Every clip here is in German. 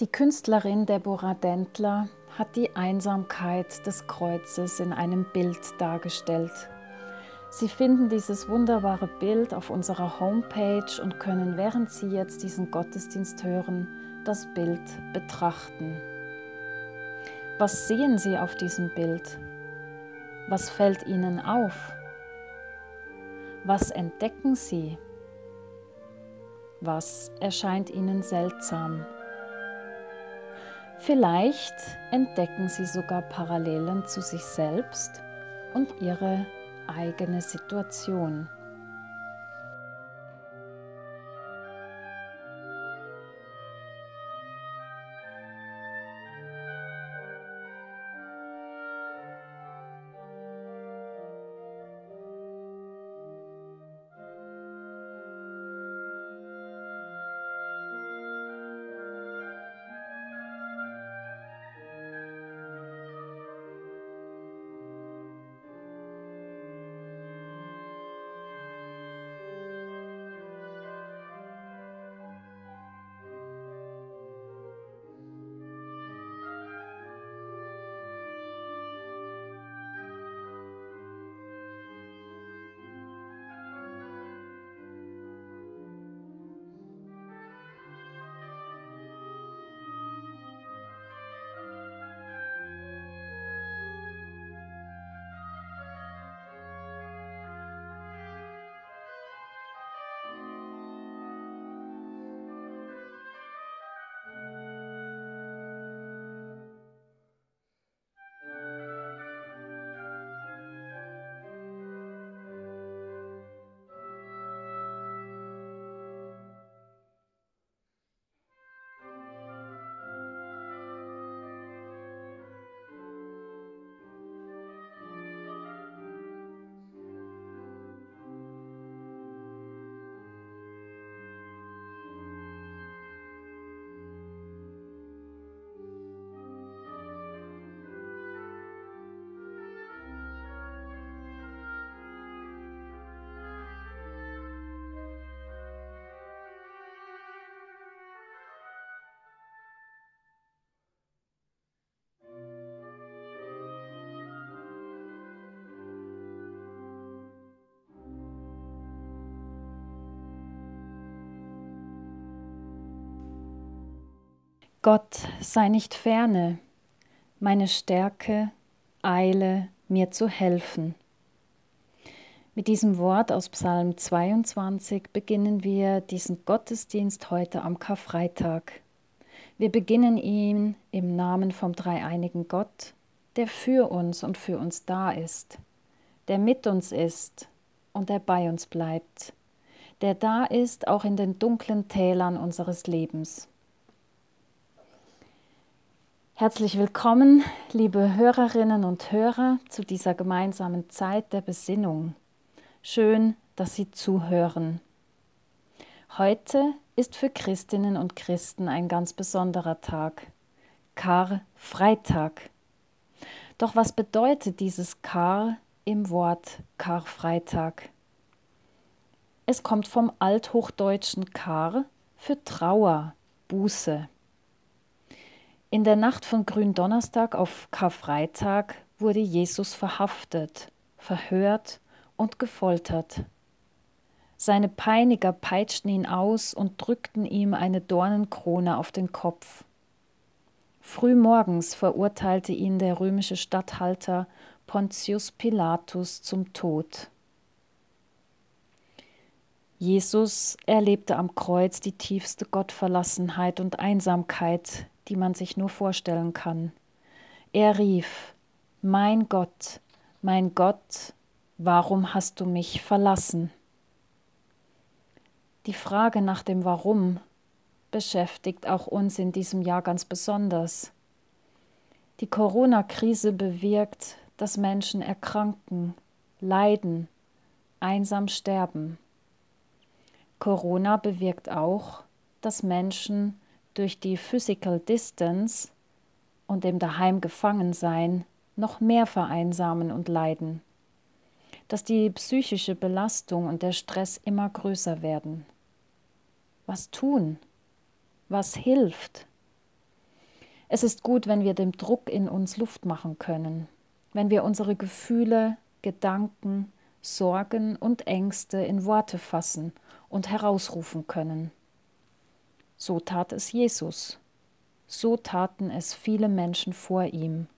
Die Künstlerin Deborah Dentler hat die Einsamkeit des Kreuzes in einem Bild dargestellt. Sie finden dieses wunderbare Bild auf unserer Homepage und können, während Sie jetzt diesen Gottesdienst hören, das Bild betrachten. Was sehen Sie auf diesem Bild? Was fällt Ihnen auf? Was entdecken Sie? Was erscheint Ihnen seltsam? Vielleicht entdecken Sie sogar Parallelen zu sich selbst und Ihre eigene Situation. Gott sei nicht ferne, meine Stärke eile mir zu helfen. Mit diesem Wort aus Psalm 22 beginnen wir diesen Gottesdienst heute am Karfreitag. Wir beginnen ihn im Namen vom dreieinigen Gott, der für uns und für uns da ist, der mit uns ist und der bei uns bleibt, der da ist auch in den dunklen Tälern unseres Lebens. Herzlich willkommen, liebe Hörerinnen und Hörer, zu dieser gemeinsamen Zeit der Besinnung. Schön, dass Sie zuhören. Heute ist für Christinnen und Christen ein ganz besonderer Tag, Karfreitag. Doch was bedeutet dieses Kar im Wort Karfreitag? Es kommt vom althochdeutschen Kar für Trauer, Buße. In der Nacht von Gründonnerstag auf Karfreitag wurde Jesus verhaftet, verhört und gefoltert. Seine Peiniger peitschten ihn aus und drückten ihm eine Dornenkrone auf den Kopf. Frühmorgens verurteilte ihn der römische Statthalter Pontius Pilatus zum Tod. Jesus erlebte am Kreuz die tiefste Gottverlassenheit und Einsamkeit, die man sich nur vorstellen kann. Er rief, Mein Gott, mein Gott, warum hast du mich verlassen? Die Frage nach dem Warum beschäftigt auch uns in diesem Jahr ganz besonders. Die Corona-Krise bewirkt, dass Menschen erkranken, leiden, einsam sterben. Corona bewirkt auch, dass Menschen durch die Physical Distance und dem Daheim gefangen sein noch mehr vereinsamen und leiden, dass die psychische Belastung und der Stress immer größer werden. Was tun? Was hilft? Es ist gut, wenn wir dem Druck in uns Luft machen können, wenn wir unsere Gefühle, Gedanken, Sorgen und Ängste in Worte fassen und herausrufen können. So tat es Jesus. So taten es viele Menschen vor ihm.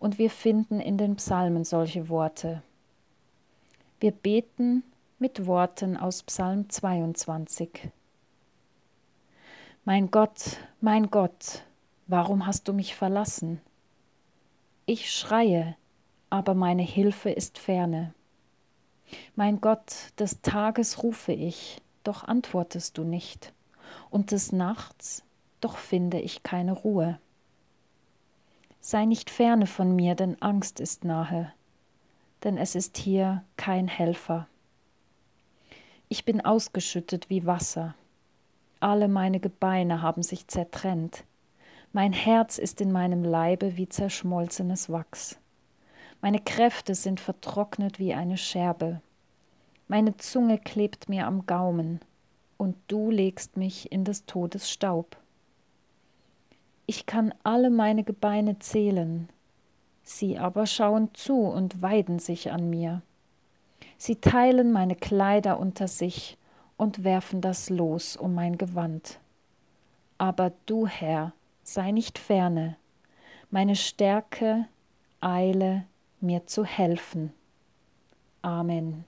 Und wir finden in den Psalmen solche Worte. Wir beten mit Worten aus Psalm 22. Mein Gott, mein Gott, warum hast du mich verlassen? Ich schreie, aber meine Hilfe ist ferne. Mein Gott, des Tages rufe ich, doch antwortest du nicht, und des Nachts, doch finde ich keine Ruhe. Sei nicht ferne von mir, denn Angst ist nahe, denn es ist hier kein Helfer. Ich bin ausgeschüttet wie Wasser, alle meine Gebeine haben sich zertrennt, mein Herz ist in meinem Leibe wie zerschmolzenes Wachs. Meine Kräfte sind vertrocknet wie eine Scherbe. Meine Zunge klebt mir am Gaumen, und du legst mich in des Todes Staub. Ich kann alle meine Gebeine zählen, sie aber schauen zu und weiden sich an mir. Sie teilen meine Kleider unter sich und werfen das Los um mein Gewand. Aber du, Herr, sei nicht ferne, meine Stärke eile mir zu helfen. Amen.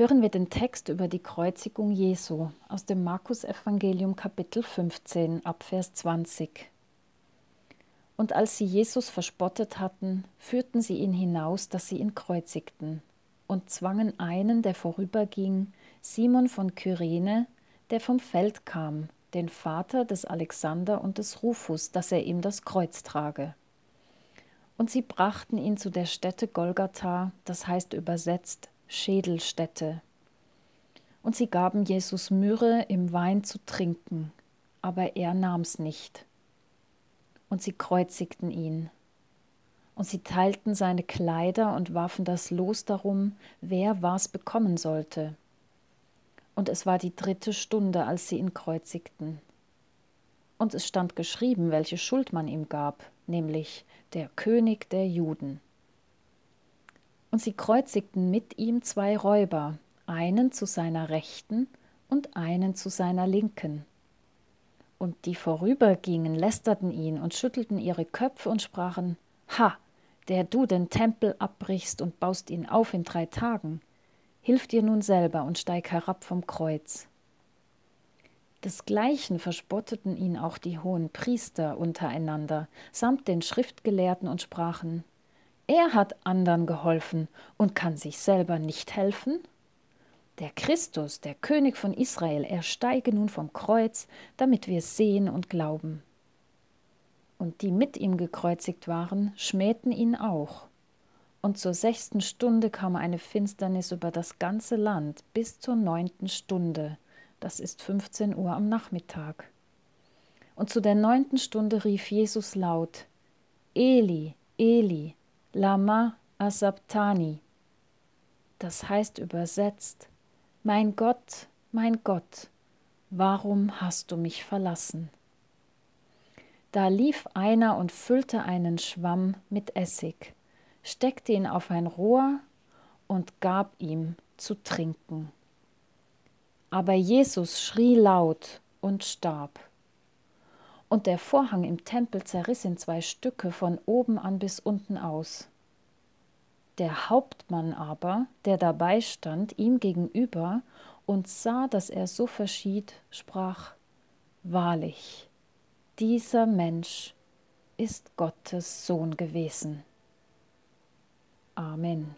Hören wir den Text über die Kreuzigung Jesu aus dem Markus-Evangelium, Kapitel 15, Abvers 20. Und als sie Jesus verspottet hatten, führten sie ihn hinaus, dass sie ihn kreuzigten, und zwangen einen, der vorüberging, Simon von Kyrene, der vom Feld kam, den Vater des Alexander und des Rufus, dass er ihm das Kreuz trage. Und sie brachten ihn zu der Stätte Golgatha, das heißt übersetzt Schädelstätte. Und sie gaben Jesus Myrrhe im Wein zu trinken, aber er nahm's nicht. Und sie kreuzigten ihn. Und sie teilten seine Kleider und warfen das Los darum, wer was bekommen sollte. Und es war die dritte Stunde, als sie ihn kreuzigten. Und es stand geschrieben, welche Schuld man ihm gab, nämlich der König der Juden. Und sie kreuzigten mit ihm zwei Räuber, einen zu seiner Rechten und einen zu seiner Linken. Und die vorübergingen, lästerten ihn und schüttelten ihre Köpfe und sprachen, Ha, der du den Tempel abbrichst und baust ihn auf in drei Tagen, hilf dir nun selber und steig herab vom Kreuz. Desgleichen verspotteten ihn auch die hohen Priester untereinander, samt den Schriftgelehrten und sprachen, er hat andern geholfen und kann sich selber nicht helfen? Der Christus, der König von Israel, er steige nun vom Kreuz, damit wir sehen und glauben. Und die mit ihm gekreuzigt waren, schmähten ihn auch. Und zur sechsten Stunde kam eine Finsternis über das ganze Land bis zur neunten Stunde, das ist 15 Uhr am Nachmittag. Und zu der neunten Stunde rief Jesus laut, Eli, Eli, Lama Asabtani. Das heißt übersetzt, mein Gott, mein Gott, warum hast du mich verlassen? Da lief einer und füllte einen Schwamm mit Essig, steckte ihn auf ein Rohr und gab ihm zu trinken. Aber Jesus schrie laut und starb und der Vorhang im Tempel zerriss in zwei Stücke von oben an bis unten aus. Der Hauptmann aber, der dabei stand, ihm gegenüber und sah, dass er so verschied, sprach Wahrlich, dieser Mensch ist Gottes Sohn gewesen. Amen.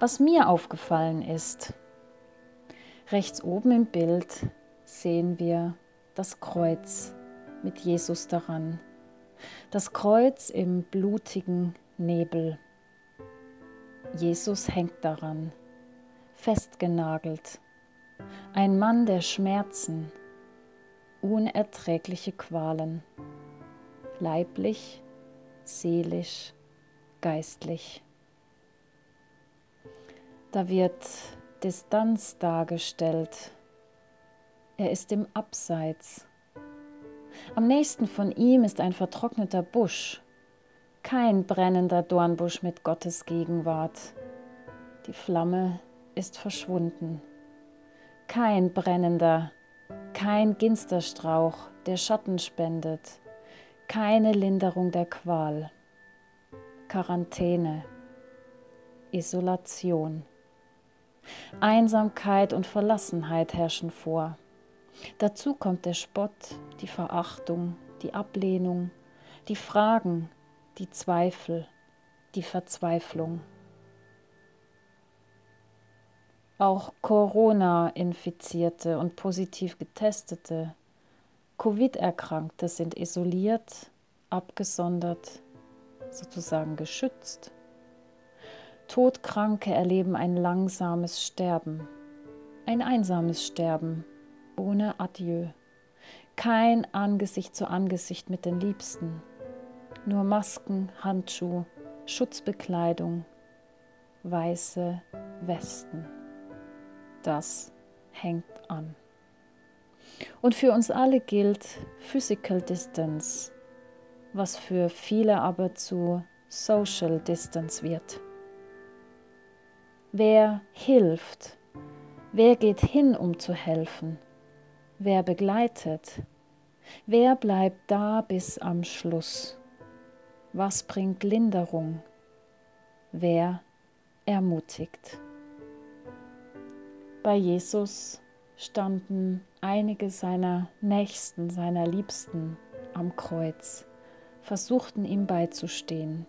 Was mir aufgefallen ist, Rechts oben im Bild sehen wir das Kreuz mit Jesus daran. Das Kreuz im blutigen Nebel. Jesus hängt daran, festgenagelt. Ein Mann der Schmerzen, unerträgliche Qualen, leiblich, seelisch, geistlich. Da wird Distanz dargestellt. Er ist im Abseits. Am nächsten von ihm ist ein vertrockneter Busch, kein brennender Dornbusch mit Gottes Gegenwart. Die Flamme ist verschwunden. Kein brennender, kein Ginsterstrauch, der Schatten spendet, keine Linderung der Qual. Quarantäne, Isolation. Einsamkeit und Verlassenheit herrschen vor. Dazu kommt der Spott, die Verachtung, die Ablehnung, die Fragen, die Zweifel, die Verzweiflung. Auch Corona-Infizierte und positiv getestete, Covid-Erkrankte sind isoliert, abgesondert, sozusagen geschützt Todkranke erleben ein langsames Sterben, ein einsames Sterben, ohne Adieu. Kein Angesicht zu Angesicht mit den Liebsten, nur Masken, Handschuh, Schutzbekleidung, weiße Westen. Das hängt an. Und für uns alle gilt Physical Distance, was für viele aber zu Social Distance wird. Wer hilft? Wer geht hin, um zu helfen? Wer begleitet? Wer bleibt da bis am Schluss? Was bringt Linderung? Wer ermutigt? Bei Jesus standen einige seiner Nächsten, seiner Liebsten am Kreuz, versuchten ihm beizustehen.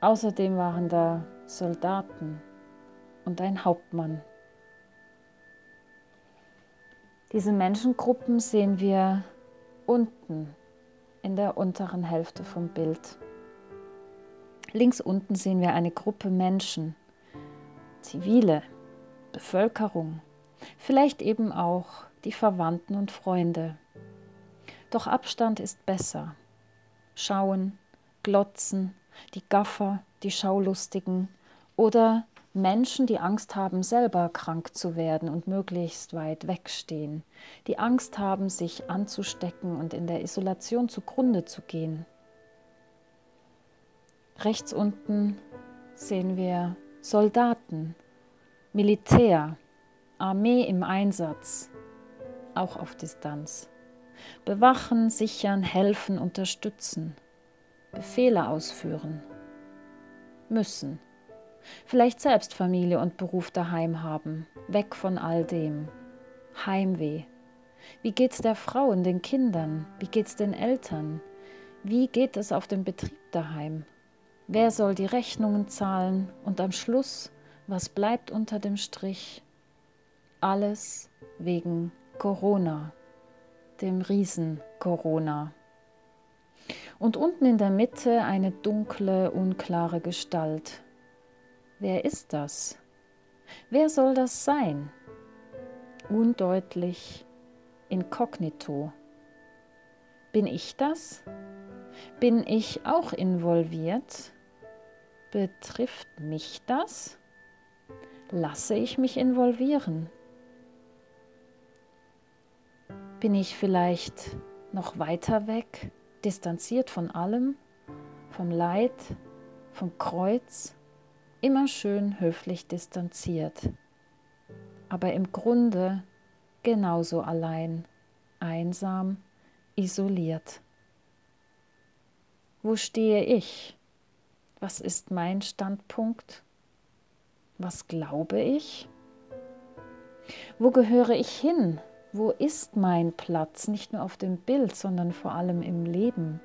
Außerdem waren da Soldaten und ein Hauptmann. Diese Menschengruppen sehen wir unten in der unteren Hälfte vom Bild. Links unten sehen wir eine Gruppe Menschen, zivile Bevölkerung, vielleicht eben auch die Verwandten und Freunde. Doch Abstand ist besser. Schauen, glotzen, die Gaffer, die Schaulustigen oder Menschen, die Angst haben, selber krank zu werden und möglichst weit wegstehen, die Angst haben, sich anzustecken und in der Isolation zugrunde zu gehen. Rechts unten sehen wir Soldaten, Militär, Armee im Einsatz, auch auf Distanz. Bewachen, sichern, helfen, unterstützen, Befehle ausführen, müssen Vielleicht selbst Familie und Beruf daheim haben, weg von all dem. Heimweh. Wie geht's der Frau und den Kindern? Wie geht's den Eltern? Wie geht es auf dem Betrieb daheim? Wer soll die Rechnungen zahlen? Und am Schluss, was bleibt unter dem Strich? Alles wegen Corona, dem Riesen Corona. Und unten in der Mitte eine dunkle, unklare Gestalt, Wer ist das? Wer soll das sein? Undeutlich, inkognito. Bin ich das? Bin ich auch involviert? Betrifft mich das? Lasse ich mich involvieren? Bin ich vielleicht noch weiter weg, distanziert von allem, vom Leid, vom Kreuz? immer schön höflich distanziert, aber im Grunde genauso allein, einsam, isoliert. Wo stehe ich? Was ist mein Standpunkt? Was glaube ich? Wo gehöre ich hin? Wo ist mein Platz? Nicht nur auf dem Bild, sondern vor allem im Leben.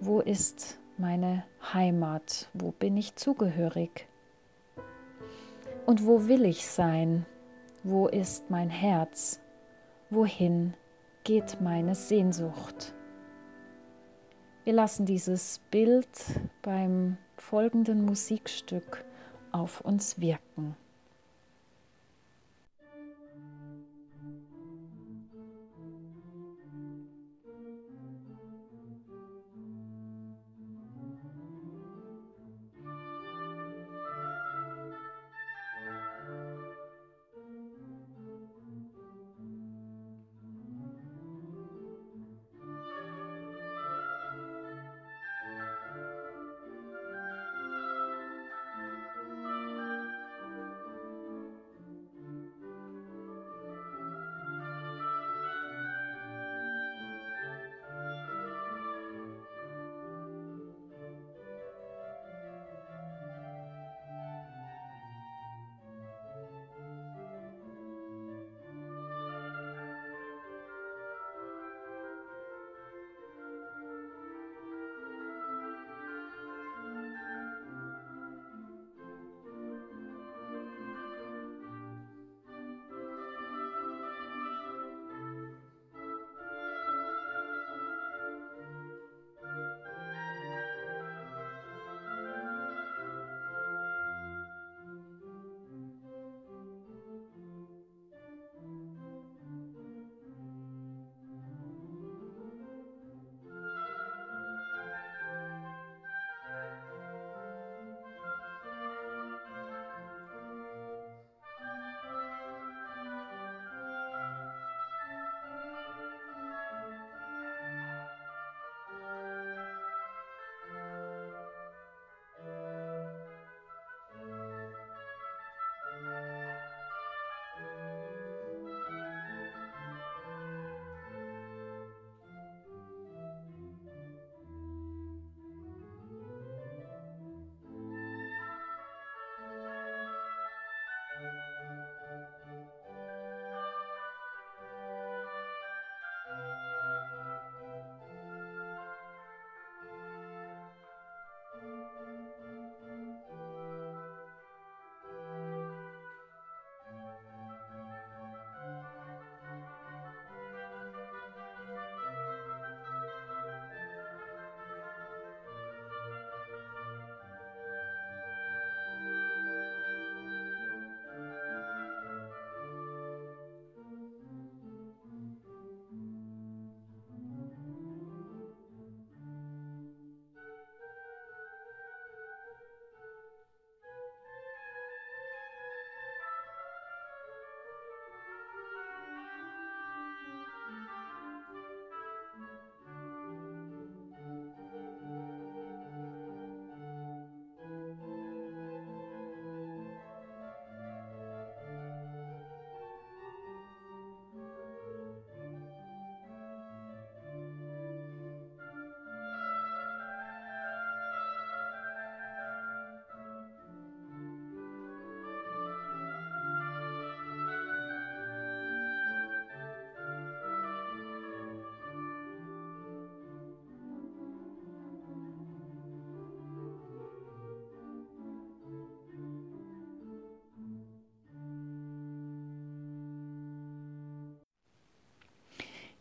Wo ist meine Heimat? Wo bin ich zugehörig? Und wo will ich sein? Wo ist mein Herz? Wohin geht meine Sehnsucht? Wir lassen dieses Bild beim folgenden Musikstück auf uns wirken.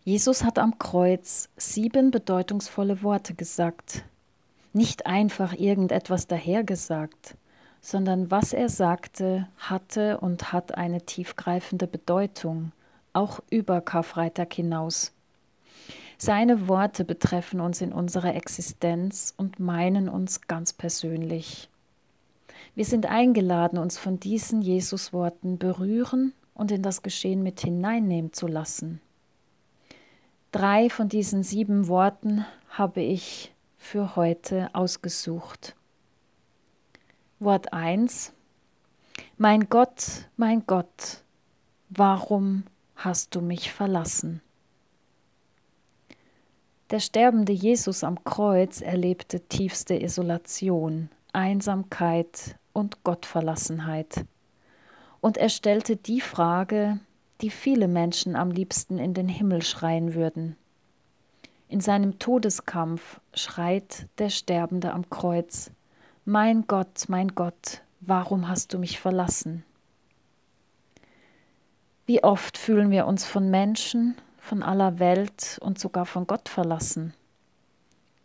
Jesus hat am Kreuz sieben bedeutungsvolle Worte gesagt. Nicht einfach irgendetwas dahergesagt, sondern was er sagte, hatte und hat eine tiefgreifende Bedeutung, auch über Karfreitag hinaus. Seine Worte betreffen uns in unserer Existenz und meinen uns ganz persönlich. Wir sind eingeladen, uns von diesen Jesusworten berühren und in das Geschehen mit hineinnehmen zu lassen. Drei von diesen sieben Worten habe ich für heute ausgesucht. Wort 1. Mein Gott, mein Gott, warum hast du mich verlassen? Der sterbende Jesus am Kreuz erlebte tiefste Isolation, Einsamkeit und Gottverlassenheit. Und er stellte die Frage, die viele Menschen am liebsten in den Himmel schreien würden. In seinem Todeskampf schreit der Sterbende am Kreuz, Mein Gott, mein Gott, warum hast du mich verlassen? Wie oft fühlen wir uns von Menschen, von aller Welt und sogar von Gott verlassen?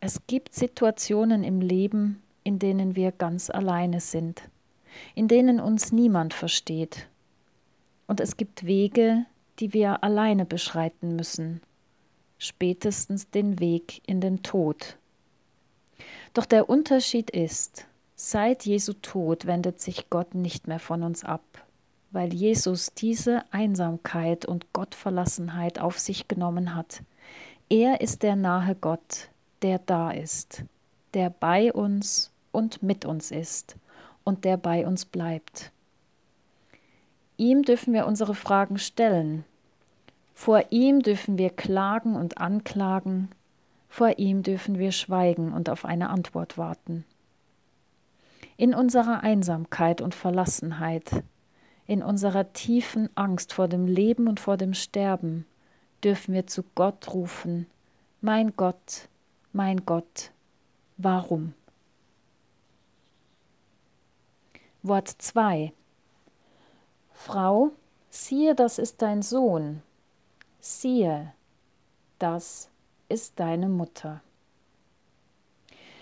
Es gibt Situationen im Leben, in denen wir ganz alleine sind, in denen uns niemand versteht und es gibt Wege, die wir alleine beschreiten müssen, spätestens den Weg in den Tod. Doch der Unterschied ist, seit Jesu Tod wendet sich Gott nicht mehr von uns ab, weil Jesus diese Einsamkeit und Gottverlassenheit auf sich genommen hat. Er ist der nahe Gott, der da ist, der bei uns und mit uns ist und der bei uns bleibt. Ihm dürfen wir unsere Fragen stellen. Vor ihm dürfen wir klagen und anklagen. Vor ihm dürfen wir schweigen und auf eine Antwort warten. In unserer Einsamkeit und Verlassenheit, in unserer tiefen Angst vor dem Leben und vor dem Sterben, dürfen wir zu Gott rufen, mein Gott, mein Gott, warum? Wort 2 Frau, siehe, das ist dein Sohn, siehe, das ist deine Mutter.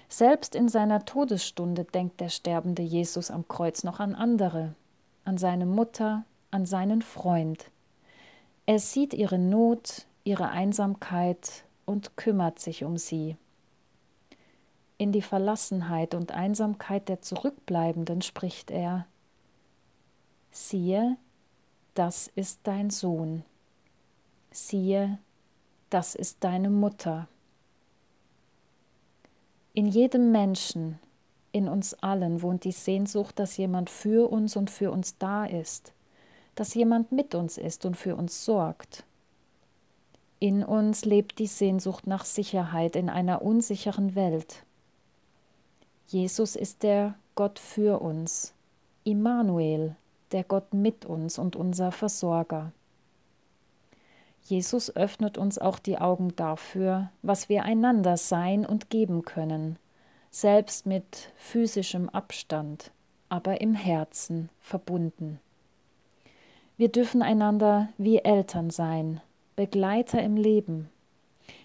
Selbst in seiner Todesstunde denkt der sterbende Jesus am Kreuz noch an andere, an seine Mutter, an seinen Freund. Er sieht ihre Not, ihre Einsamkeit und kümmert sich um sie. In die Verlassenheit und Einsamkeit der Zurückbleibenden spricht er, siehe, das ist dein Sohn, siehe, das ist deine Mutter. In jedem Menschen, in uns allen wohnt die Sehnsucht, dass jemand für uns und für uns da ist, dass jemand mit uns ist und für uns sorgt. In uns lebt die Sehnsucht nach Sicherheit in einer unsicheren Welt. Jesus ist der Gott für uns, Immanuel, der Gott mit uns und unser Versorger. Jesus öffnet uns auch die Augen dafür, was wir einander sein und geben können, selbst mit physischem Abstand, aber im Herzen verbunden. Wir dürfen einander wie Eltern sein, Begleiter im Leben.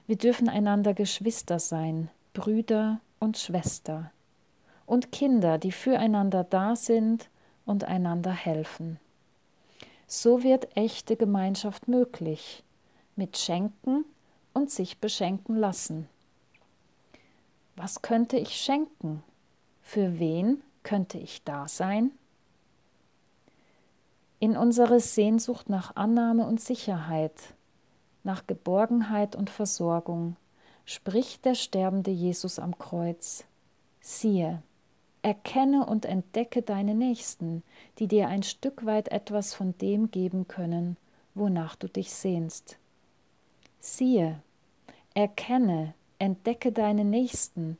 Wir dürfen einander Geschwister sein, Brüder und Schwester und Kinder, die füreinander da sind und einander helfen. So wird echte Gemeinschaft möglich, mit Schenken und sich beschenken lassen. Was könnte ich schenken? Für wen könnte ich da sein? In unsere Sehnsucht nach Annahme und Sicherheit, nach Geborgenheit und Versorgung spricht der sterbende Jesus am Kreuz. Siehe, Erkenne und entdecke deine Nächsten, die dir ein Stück weit etwas von dem geben können, wonach du dich sehnst. Siehe, erkenne, entdecke deine Nächsten,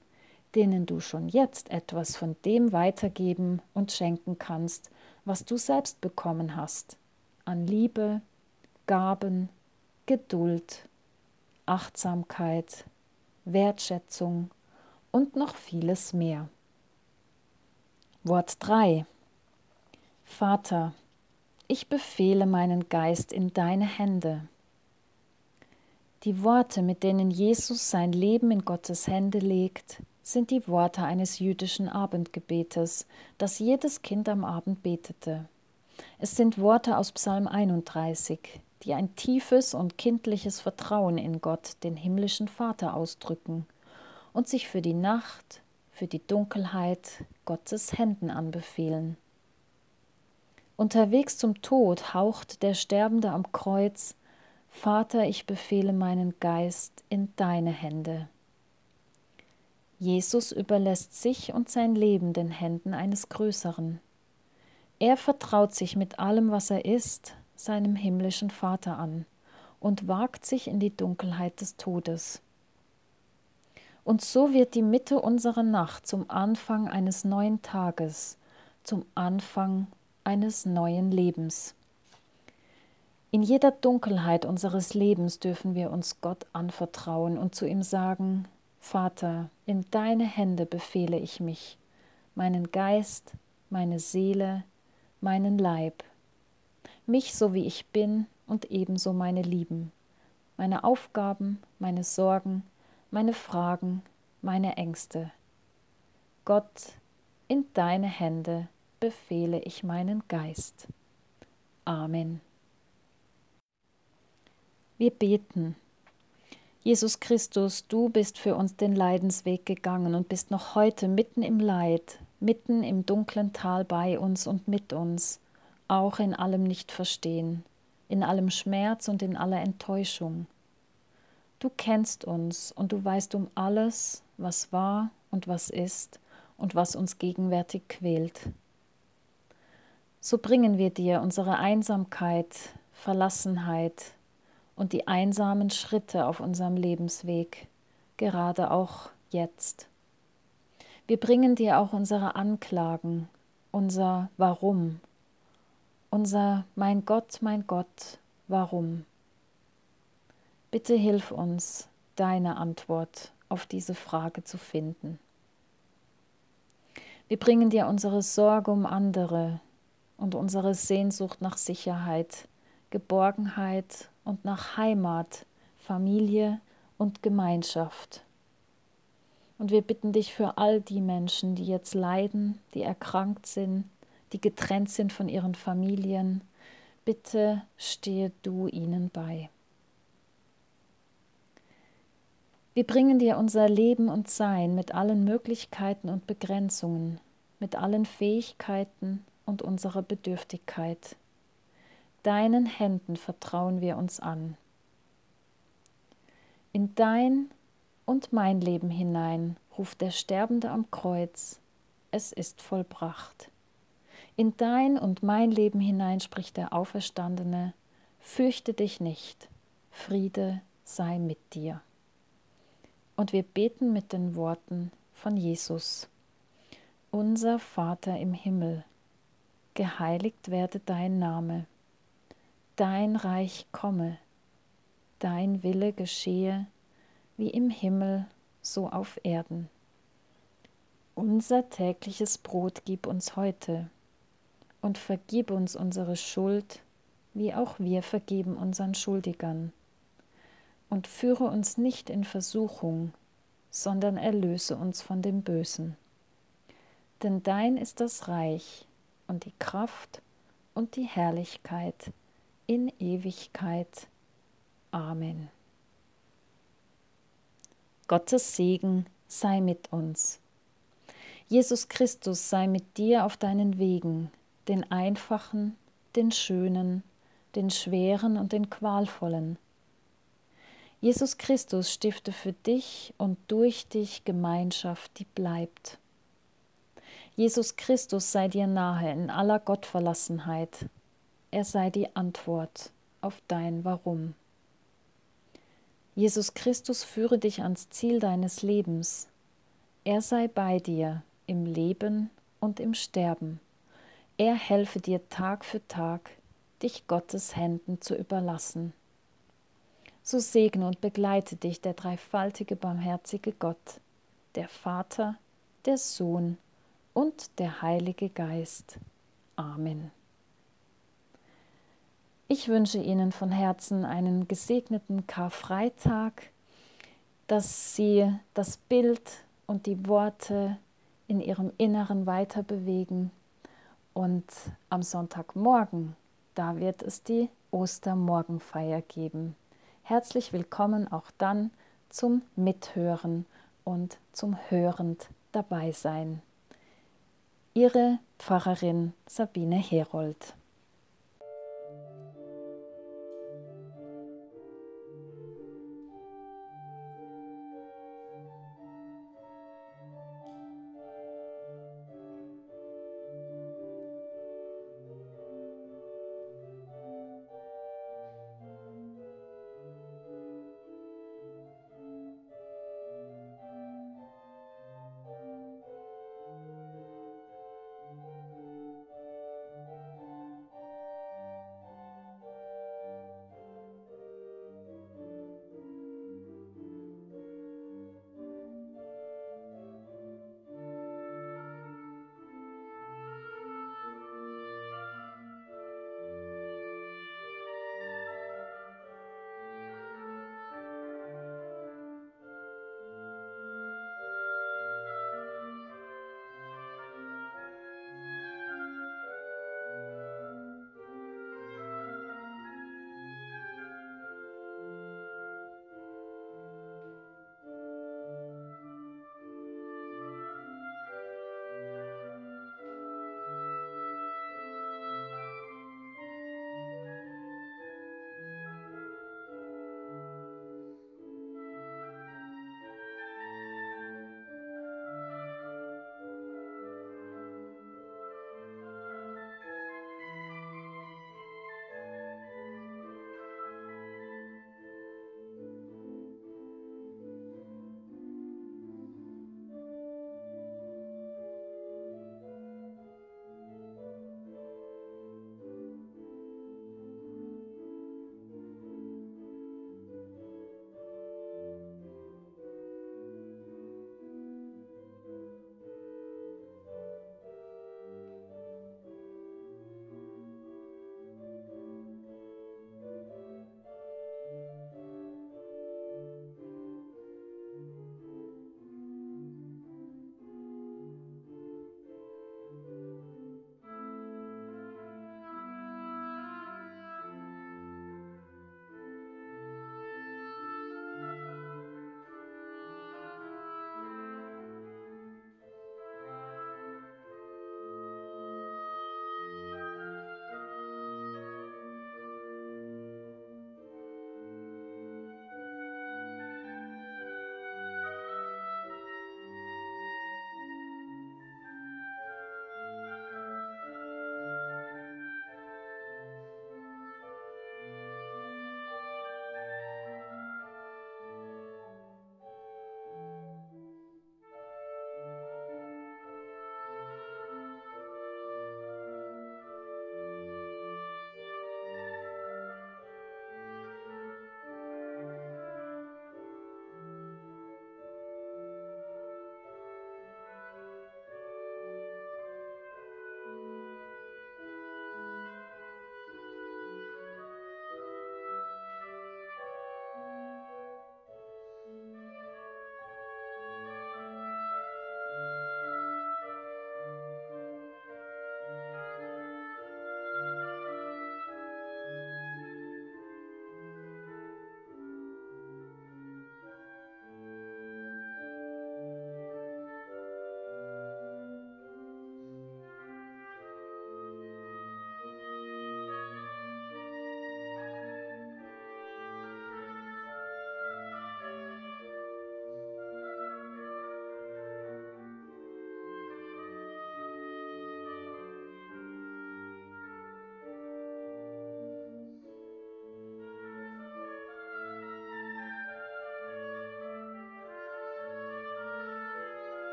denen du schon jetzt etwas von dem weitergeben und schenken kannst, was du selbst bekommen hast, an Liebe, Gaben, Geduld, Achtsamkeit, Wertschätzung und noch vieles mehr. Wort 3 Vater, ich befehle meinen Geist in deine Hände. Die Worte, mit denen Jesus sein Leben in Gottes Hände legt, sind die Worte eines jüdischen Abendgebetes, das jedes Kind am Abend betete. Es sind Worte aus Psalm 31, die ein tiefes und kindliches Vertrauen in Gott, den himmlischen Vater, ausdrücken und sich für die Nacht, für die Dunkelheit Gottes Händen anbefehlen. Unterwegs zum Tod haucht der Sterbende am Kreuz Vater, ich befehle meinen Geist in deine Hände. Jesus überlässt sich und sein Leben den Händen eines Größeren. Er vertraut sich mit allem, was er ist, seinem himmlischen Vater an und wagt sich in die Dunkelheit des Todes. Und so wird die Mitte unserer Nacht zum Anfang eines neuen Tages, zum Anfang eines neuen Lebens. In jeder Dunkelheit unseres Lebens dürfen wir uns Gott anvertrauen und zu ihm sagen, Vater, in deine Hände befehle ich mich, meinen Geist, meine Seele, meinen Leib, mich so wie ich bin und ebenso meine Lieben, meine Aufgaben, meine Sorgen, meine Fragen, meine Ängste. Gott, in deine Hände befehle ich meinen Geist. Amen. Wir beten. Jesus Christus, du bist für uns den Leidensweg gegangen und bist noch heute mitten im Leid, mitten im dunklen Tal bei uns und mit uns, auch in allem Nichtverstehen, in allem Schmerz und in aller Enttäuschung. Du kennst uns und du weißt um alles, was war und was ist und was uns gegenwärtig quält. So bringen wir dir unsere Einsamkeit, Verlassenheit, und die einsamen Schritte auf unserem Lebensweg, gerade auch jetzt. Wir bringen dir auch unsere Anklagen, unser Warum, unser Mein Gott, mein Gott, warum. Bitte hilf uns, deine Antwort auf diese Frage zu finden. Wir bringen dir unsere Sorge um andere und unsere Sehnsucht nach Sicherheit, Geborgenheit und nach Heimat, Familie und Gemeinschaft. Und wir bitten dich für all die Menschen, die jetzt leiden, die erkrankt sind, die getrennt sind von ihren Familien, bitte stehe du ihnen bei. Wir bringen dir unser Leben und Sein mit allen Möglichkeiten und Begrenzungen, mit allen Fähigkeiten und unserer Bedürftigkeit. Deinen Händen vertrauen wir uns an. In dein und mein Leben hinein ruft der Sterbende am Kreuz, es ist vollbracht. In dein und mein Leben hinein spricht der Auferstandene, fürchte dich nicht, Friede sei mit dir. Und wir beten mit den Worten von Jesus. Unser Vater im Himmel, geheiligt werde dein Name dein Reich komme, dein Wille geschehe, wie im Himmel, so auf Erden. Unser tägliches Brot gib uns heute und vergib uns unsere Schuld, wie auch wir vergeben unseren Schuldigern. Und führe uns nicht in Versuchung, sondern erlöse uns von dem Bösen. Denn dein ist das Reich und die Kraft und die Herrlichkeit in Ewigkeit. Amen. Gottes Segen sei mit uns. Jesus Christus sei mit dir auf deinen Wegen, den einfachen, den schönen, den schweren und den qualvollen. Jesus Christus stifte für dich und durch dich Gemeinschaft, die bleibt. Jesus Christus sei dir nahe in aller Gottverlassenheit er sei die Antwort auf dein Warum. Jesus Christus führe dich ans Ziel deines Lebens. Er sei bei dir im Leben und im Sterben. Er helfe dir Tag für Tag, dich Gottes Händen zu überlassen. So segne und begleite dich der dreifaltige barmherzige Gott, der Vater, der Sohn und der Heilige Geist. Amen. Ich wünsche Ihnen von Herzen einen gesegneten Karfreitag, dass Sie das Bild und die Worte in Ihrem Inneren weiter bewegen. Und am Sonntagmorgen, da wird es die Ostermorgenfeier geben. Herzlich willkommen auch dann zum Mithören und zum Hörend dabei sein. Ihre Pfarrerin Sabine Herold.